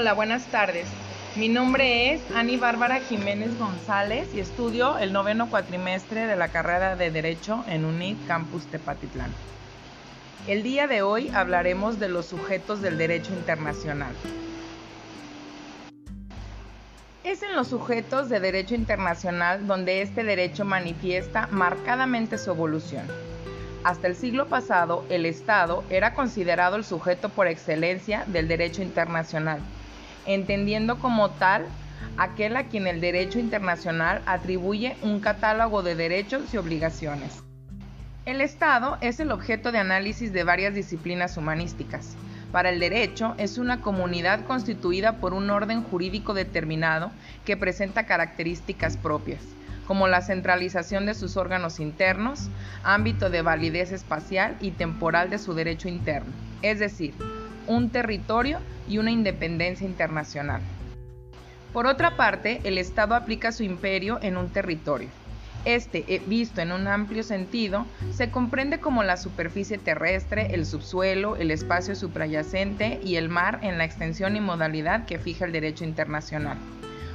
Hola, buenas tardes. Mi nombre es Ani Bárbara Jiménez González y estudio el noveno cuatrimestre de la carrera de Derecho en UNID Campus Tepatitlán. El día de hoy hablaremos de los sujetos del derecho internacional. Es en los sujetos de derecho internacional donde este derecho manifiesta marcadamente su evolución. Hasta el siglo pasado, el Estado era considerado el sujeto por excelencia del derecho internacional, entendiendo como tal aquel a quien el derecho internacional atribuye un catálogo de derechos y obligaciones. El Estado es el objeto de análisis de varias disciplinas humanísticas, para el derecho es una comunidad constituida por un orden jurídico determinado que presenta características propias, como la centralización de sus órganos internos, ámbito de validez espacial y temporal de su derecho interno, es decir, un territorio y una independencia internacional. Por otra parte, el Estado aplica su imperio en un territorio, este, eh, visto en un amplio sentido, se comprende como la superficie terrestre, el subsuelo, el espacio suprayacente y el mar en la extensión y modalidad que fija el derecho internacional.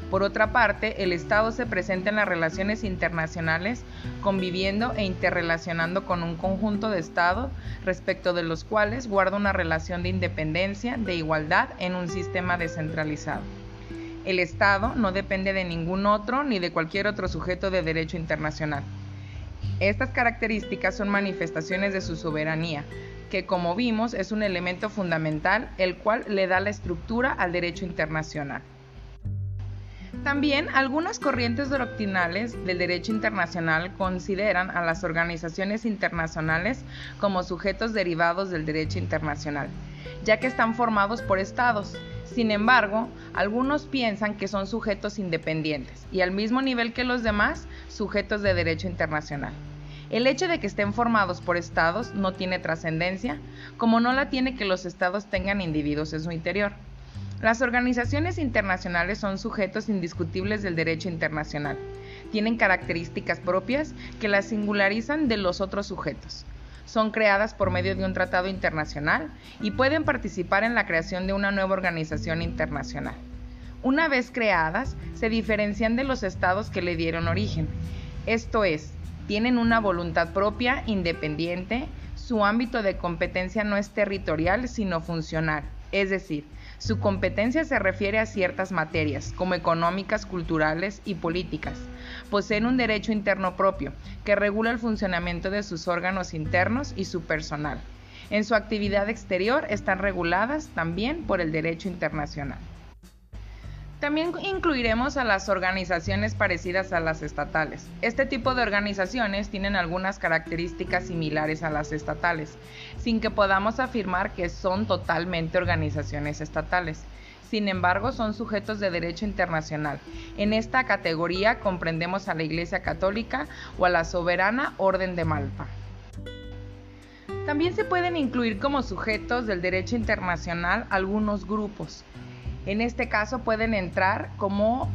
Por otra parte, el Estado se presenta en las relaciones internacionales conviviendo e interrelacionando con un conjunto de Estados respecto de los cuales guarda una relación de independencia, de igualdad en un sistema descentralizado. El Estado no depende de ningún otro ni de cualquier otro sujeto de derecho internacional. Estas características son manifestaciones de su soberanía, que como vimos es un elemento fundamental el cual le da la estructura al derecho internacional. También algunas corrientes doctrinales del derecho internacional consideran a las organizaciones internacionales como sujetos derivados del derecho internacional, ya que están formados por estados, sin embargo, algunos piensan que son sujetos independientes y al mismo nivel que los demás, sujetos de derecho internacional. El hecho de que estén formados por estados no tiene trascendencia, como no la tiene que los estados tengan individuos en su interior. Las organizaciones internacionales son sujetos indiscutibles del derecho internacional. Tienen características propias que las singularizan de los otros sujetos son creadas por medio de un tratado internacional y pueden participar en la creación de una nueva organización internacional. Una vez creadas, se diferencian de los estados que le dieron origen. Esto es, tienen una voluntad propia, independiente, su ámbito de competencia no es territorial, sino funcional, es decir, su competencia se refiere a ciertas materias, como económicas, culturales y políticas. Poseen un derecho interno propio, que regula el funcionamiento de sus órganos internos y su personal. En su actividad exterior están reguladas también por el derecho internacional. También incluiremos a las organizaciones parecidas a las estatales. Este tipo de organizaciones tienen algunas características similares a las estatales, sin que podamos afirmar que son totalmente organizaciones estatales. Sin embargo, son sujetos de derecho internacional. En esta categoría comprendemos a la Iglesia Católica o a la Soberana Orden de Malta. También se pueden incluir como sujetos del derecho internacional algunos grupos, en este caso pueden entrar como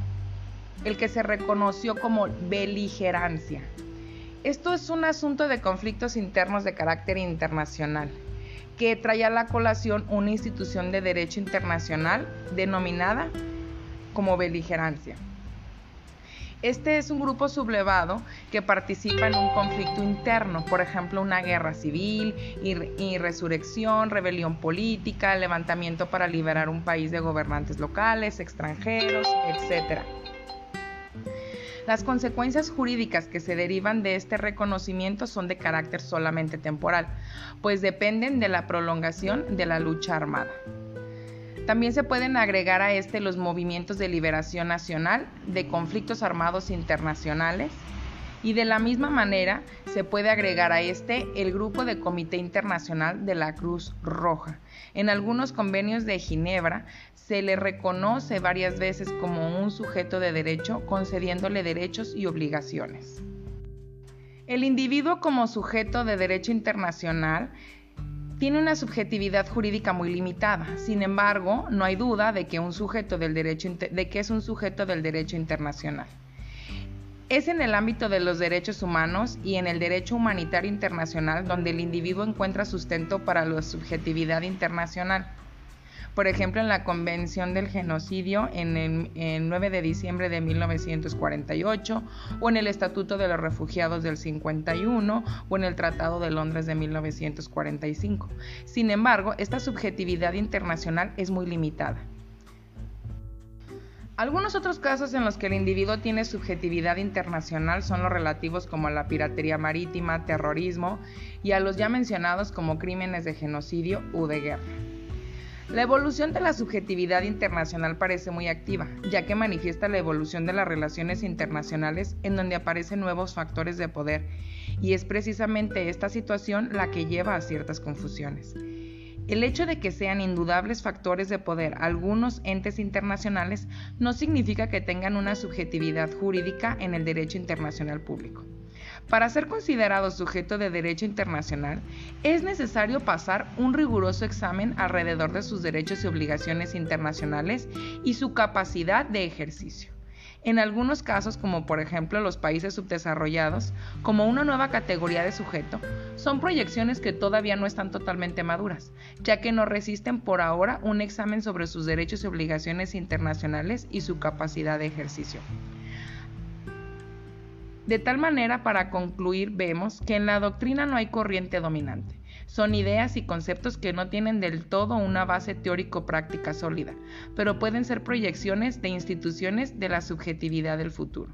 el que se reconoció como beligerancia. Esto es un asunto de conflictos internos de carácter internacional que trae a la colación una institución de derecho internacional denominada como beligerancia. Este es un grupo sublevado que participa en un conflicto interno, por ejemplo, una guerra civil, resurrección, rebelión política, levantamiento para liberar un país de gobernantes locales, extranjeros, etc. Las consecuencias jurídicas que se derivan de este reconocimiento son de carácter solamente temporal, pues dependen de la prolongación de la lucha armada. También se pueden agregar a este los movimientos de liberación nacional, de conflictos armados internacionales, y de la misma manera se puede agregar a este el grupo de Comité Internacional de la Cruz Roja. En algunos convenios de Ginebra se le reconoce varias veces como un sujeto de derecho, concediéndole derechos y obligaciones. El individuo como sujeto de derecho internacional tiene una subjetividad jurídica muy limitada. Sin embargo, no hay duda de que, un sujeto del derecho, de que es un sujeto del derecho internacional. Es en el ámbito de los derechos humanos y en el derecho humanitario internacional donde el individuo encuentra sustento para la subjetividad internacional. Por ejemplo en la Convención del Genocidio en el 9 de diciembre de 1948, o en el Estatuto de los Refugiados del 51, o en el Tratado de Londres de 1945. Sin embargo, esta subjetividad internacional es muy limitada. Algunos otros casos en los que el individuo tiene subjetividad internacional son los relativos como a la piratería marítima, terrorismo y a los ya mencionados como crímenes de genocidio u de guerra. La evolución de la subjetividad internacional parece muy activa, ya que manifiesta la evolución de las relaciones internacionales en donde aparecen nuevos factores de poder, y es precisamente esta situación la que lleva a ciertas confusiones. El hecho de que sean indudables factores de poder algunos entes internacionales no significa que tengan una subjetividad jurídica en el derecho internacional público. Para ser considerado sujeto de derecho internacional, es necesario pasar un riguroso examen alrededor de sus derechos y obligaciones internacionales y su capacidad de ejercicio. En algunos casos, como por ejemplo los países subdesarrollados, como una nueva categoría de sujeto, son proyecciones que todavía no están totalmente maduras, ya que no resisten por ahora un examen sobre sus derechos y obligaciones internacionales y su capacidad de ejercicio. De tal manera, para concluir, vemos que en la doctrina no hay corriente dominante. Son ideas y conceptos que no tienen del todo una base teórico-práctica sólida, pero pueden ser proyecciones de instituciones de la subjetividad del futuro.